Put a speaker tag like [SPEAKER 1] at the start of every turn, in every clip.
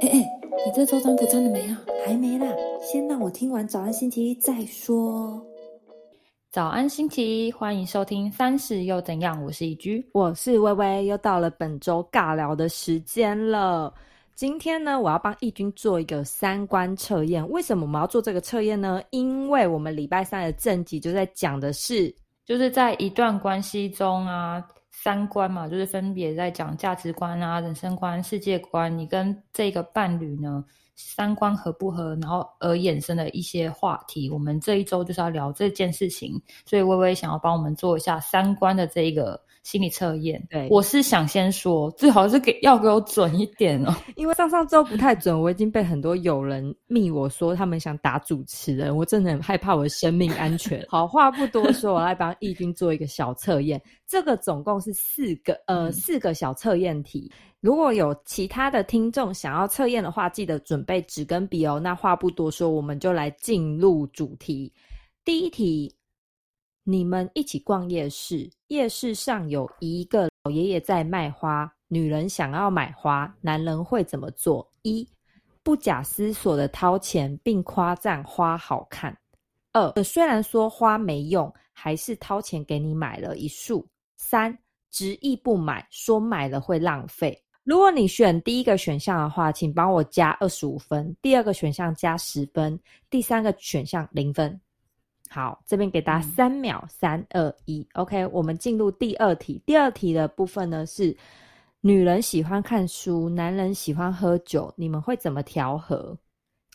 [SPEAKER 1] 哎哎，你这周占卜占了没啊？
[SPEAKER 2] 还没啦，先让我听完早安星期一再说。
[SPEAKER 3] 早安星期一，欢迎收听三十又怎样？我是一居，
[SPEAKER 2] 我是微微，又到了本周尬聊的时间了。今天呢，我要帮义军做一个三观测验。为什么我们要做这个测验呢？因为我们礼拜三的正集就在讲的是，
[SPEAKER 3] 就是在一段关系中啊。三观嘛，就是分别在讲价值观啊、人生观、世界观。你跟这个伴侣呢，三观合不合，然后而衍生的一些话题。我们这一周就是要聊这件事情，所以微微想要帮我们做一下三观的这一个。心理测验，
[SPEAKER 2] 对
[SPEAKER 3] 我是想先说，最好是给要给我准一点哦，
[SPEAKER 2] 因为上上周不太准，我已经被很多友人密我说他们想打主持人，我真的很害怕我的生命安全。好话不多说，我来帮义军做一个小测验，这个总共是四个呃四个小测验题。如果有其他的听众想要测验的话，记得准备纸跟笔哦。那话不多说，我们就来进入主题。第一题。你们一起逛夜市，夜市上有一个老爷爷在卖花，女人想要买花，男人会怎么做？一不假思索的掏钱，并夸赞花好看。二虽然说花没用，还是掏钱给你买了一束。三执意不买，说买了会浪费。如果你选第一个选项的话，请帮我加二十五分；第二个选项加十分；第三个选项零分。好，这边给大家三秒，三二一，OK，我们进入第二题。第二题的部分呢是：女人喜欢看书，男人喜欢喝酒，你们会怎么调和？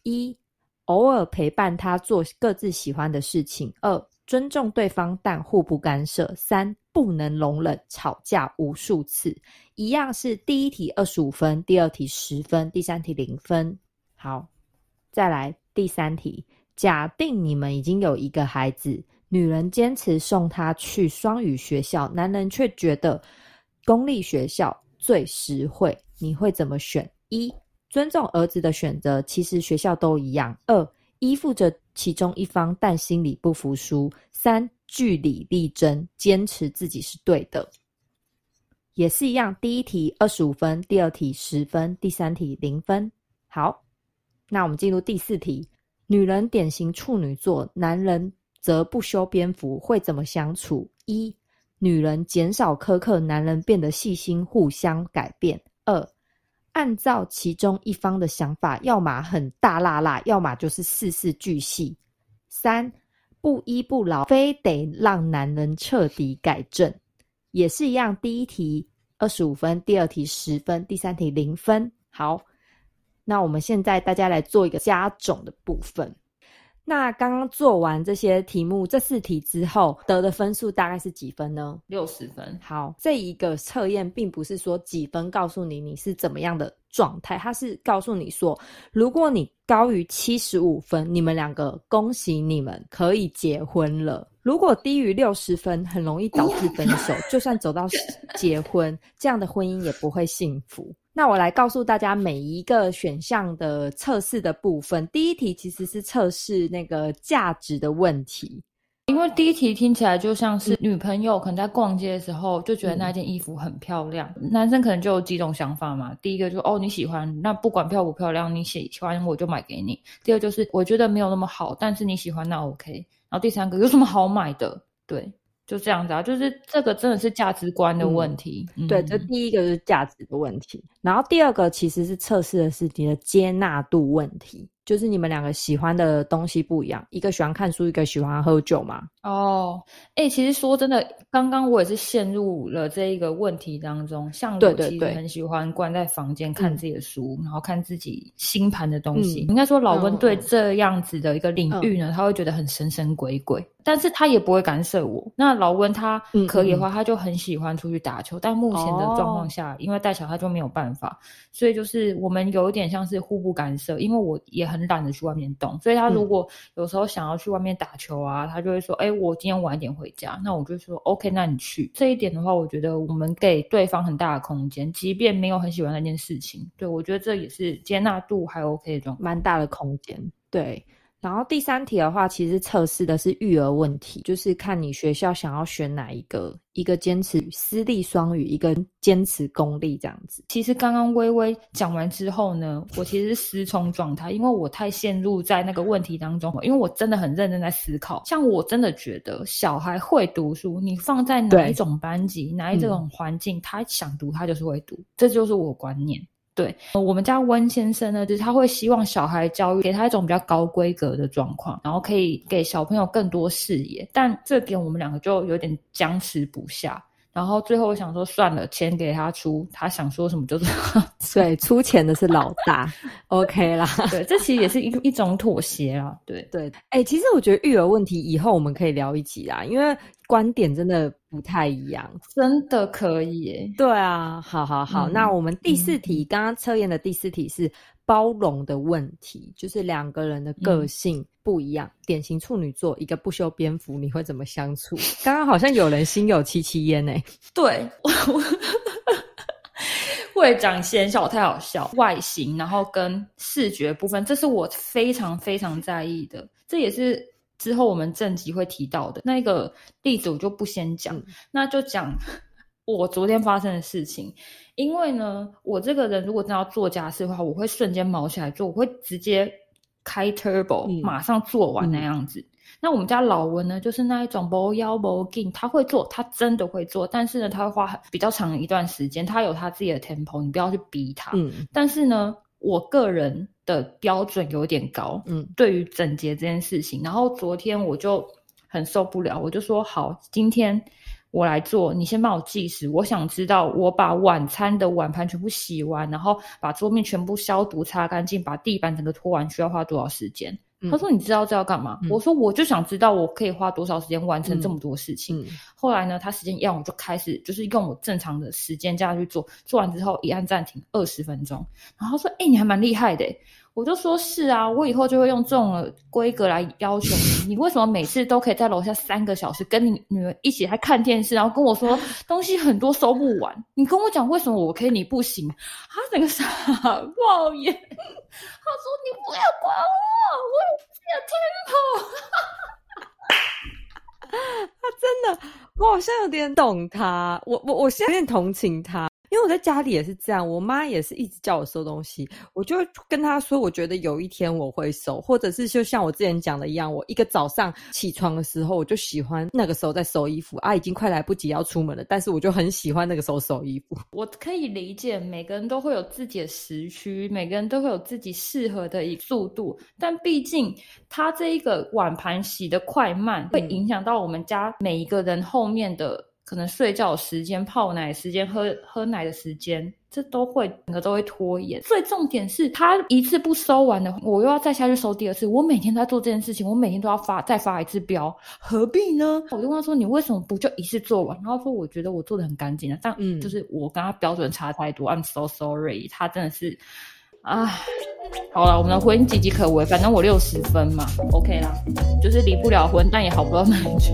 [SPEAKER 2] 一，偶尔陪伴他做各自喜欢的事情；二，尊重对方但互不干涉；三，不能容忍吵架无数次。一样是第一题二十五分，第二题十分，第三题零分。好，再来第三题。假定你们已经有一个孩子，女人坚持送他去双语学校，男人却觉得公立学校最实惠，你会怎么选？一、尊重儿子的选择，其实学校都一样；二、依附着其中一方，但心里不服输；三、据理力争，坚持自己是对的。也是一样，第一题二十五分，第二题十分，第三题零分。好，那我们进入第四题。女人典型处女座，男人则不修边幅，会怎么相处？一、女人减少苛刻，男人变得细心，互相改变。二、按照其中一方的想法，要么很大辣辣，要么就是事事巨细。三、不依不饶，非得让男人彻底改正。也是一样，第一题二十五分，第二题十分，第三题零分。好。那我们现在大家来做一个加总的部分。那刚刚做完这些题目，这四题之后得的分数大概是几分呢？
[SPEAKER 3] 六十分。
[SPEAKER 2] 好，这一个测验并不是说几分告诉你你是怎么样的状态，它是告诉你说，如果你高于七十五分，你们两个恭喜你们可以结婚了；如果低于六十分，很容易导致分手。就算走到结婚，这样的婚姻也不会幸福。那我来告诉大家每一个选项的测试的部分。第一题其实是测试那个价值的问题，
[SPEAKER 3] 因为第一题听起来就像是女朋友可能在逛街的时候就觉得那件衣服很漂亮，男生可能就有几种想法嘛。第一个就哦你喜欢，那不管漂不漂亮，你喜喜欢我就买给你。第二就是我觉得没有那么好，但是你喜欢那 OK。然后第三个有什么好买的？对。就这样子啊，就是这个真的是价值观的问题。
[SPEAKER 2] 对，这第一个是价值的问题，然后第二个其实是测试的是你的接纳度问题。就是你们两个喜欢的东西不一样，一个喜欢看书，一个喜欢喝酒嘛。
[SPEAKER 3] 哦，哎，其实说真的，刚刚我也是陷入了这一个问题当中。像我其实很喜欢关在房间看自己的书，然后看自己星盘的东西。应该说，老温对这样子的一个领域呢，他会觉得很神神鬼鬼，但是他也不会干涉我。那老温他可以的话，他就很喜欢出去打球，但目前的状况下，因为带小孩就没有办法，所以就是我们有一点像是互不干涉，因为我也。很懒得去外面动，所以他如果有时候想要去外面打球啊，他就会说：“哎，我今天晚一点回家。”那我就说：“OK，那你去。”这一点的话，我觉得我们给对方很大的空间，即便没有很喜欢那件事情，对我觉得这也是接纳度还 OK 的，
[SPEAKER 2] 蛮大的空间。对，然后第三题的话，其实测试的是育儿问题，就是看你学校想要选哪一个，一个坚持私立双语，一个坚持公立这样子。
[SPEAKER 3] 其实刚刚微微讲完之后呢，我其实是失聪状态，因为我太陷入在那个问题当中，因为我真的很认真在思考。像我真的觉得小孩会读书，你放在哪一种班级，哪一种环境，他想读他就是会读，这就是我观念。对，我们家温先生呢，就是他会希望小孩教育给他一种比较高规格的状况，然后可以给小朋友更多视野。但这点我们两个就有点僵持不下。然后最后我想说，算了，钱给他出，他想说什么就是。
[SPEAKER 2] 对，出钱的是老大，OK 啦。
[SPEAKER 3] 对，这其实也是一一种妥协啊。对
[SPEAKER 2] 对，哎，其实我觉得育儿问题以后我们可以聊一集啊，因为。观点真的不太一样，
[SPEAKER 3] 真的可以。
[SPEAKER 2] 对啊，好好好，那我们第四题，刚刚测验的第四题是包容的问题，就是两个人的个性不一样，典型处女座，一个不修边幅，你会怎么相处？刚刚好像有人心有戚戚焉呢。
[SPEAKER 3] 对，会长显小太好笑，外形，然后跟视觉部分，这是我非常非常在意的，这也是。之后我们正集会提到的那个例子，我就不先讲，那就讲我昨天发生的事情。因为呢，我这个人如果真要做家事的话，我会瞬间毛起来做，我会直接开 turbo，马上做完那样子。那我们家老文呢，就是那一种不腰不劲，他会做，他真的会做，但是呢，他会花比较长一段时间，他有他自己的 tempo，你不要去逼他。嗯，但是呢。我个人的标准有点高，嗯，对于整洁这件事情，然后昨天我就很受不了，我就说好，今天我来做，你先帮我计时，我想知道我把晚餐的碗盘全部洗完，然后把桌面全部消毒擦干净，把地板整个拖完，需要花多少时间？他说：“你知道这要干嘛？”我说：“我就想知道我可以花多少时间完成这么多事情。”后来呢，他时间一样，我就开始就是用我正常的时间这样去做。做完之后一按暂停，二十分钟。然后说：“哎，你还蛮厉害的。”我就说是啊，我以后就会用这种规格来要求你。你为什么每次都可以在楼下三个小时跟你女儿一起来看电视，然后跟我说 东西很多收不完？你跟我讲为什么我可以你不行？他整个傻 抱怨，他说你不要管我，我有
[SPEAKER 2] tempo。他真的，我好像有点懂他，我我我现在有点同情他。因为我在家里也是这样，我妈也是一直叫我收东西，我就跟她说，我觉得有一天我会收，或者是就像我之前讲的一样，我一个早上起床的时候，我就喜欢那个时候在收衣服啊，已经快来不及要出门了，但是我就很喜欢那个时候收衣服。
[SPEAKER 3] 我可以理解，每个人都会有自己的时区，每个人都会有自己适合的一速度，但毕竟它这一个碗盘洗的快慢，会影响到我们家每一个人后面的。可能睡觉时间、泡奶时间、喝喝奶的时间，这都会整个都会拖延。最重点是他一次不收完的，我又要再下去收第二次。我每天都在做这件事情，我每天都要发再发一次标，何必呢？我就跟他说：“你为什么不就一次做完？”然后说：“我觉得我做的很干净啊。”但嗯，就是我跟他标准差太多。I'm so sorry，他真的是。啊，好了，我们的婚姻岌岌可危，反正我六十分嘛，OK 啦，就是离不了婚，但也好不到哪里去。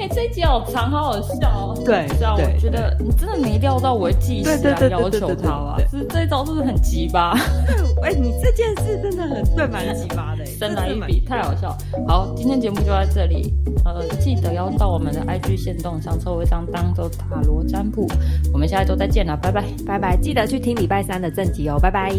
[SPEAKER 3] 哎，这一集好长，好好笑哦。
[SPEAKER 2] 对，
[SPEAKER 3] 这样我觉得你真的没料到我会计时来要求他吧？这这一招是不是很鸡巴？
[SPEAKER 2] 哎，你这件事真的很对，蛮鸡巴的，
[SPEAKER 3] 真来一笔，太好笑。好，今天节目就在这里，呃，记得要到我们的 IG 线动上抽一张当周塔罗占卜。我们下一周再见了，拜拜，
[SPEAKER 2] 拜拜，记得去听礼拜三的正集哦，拜拜。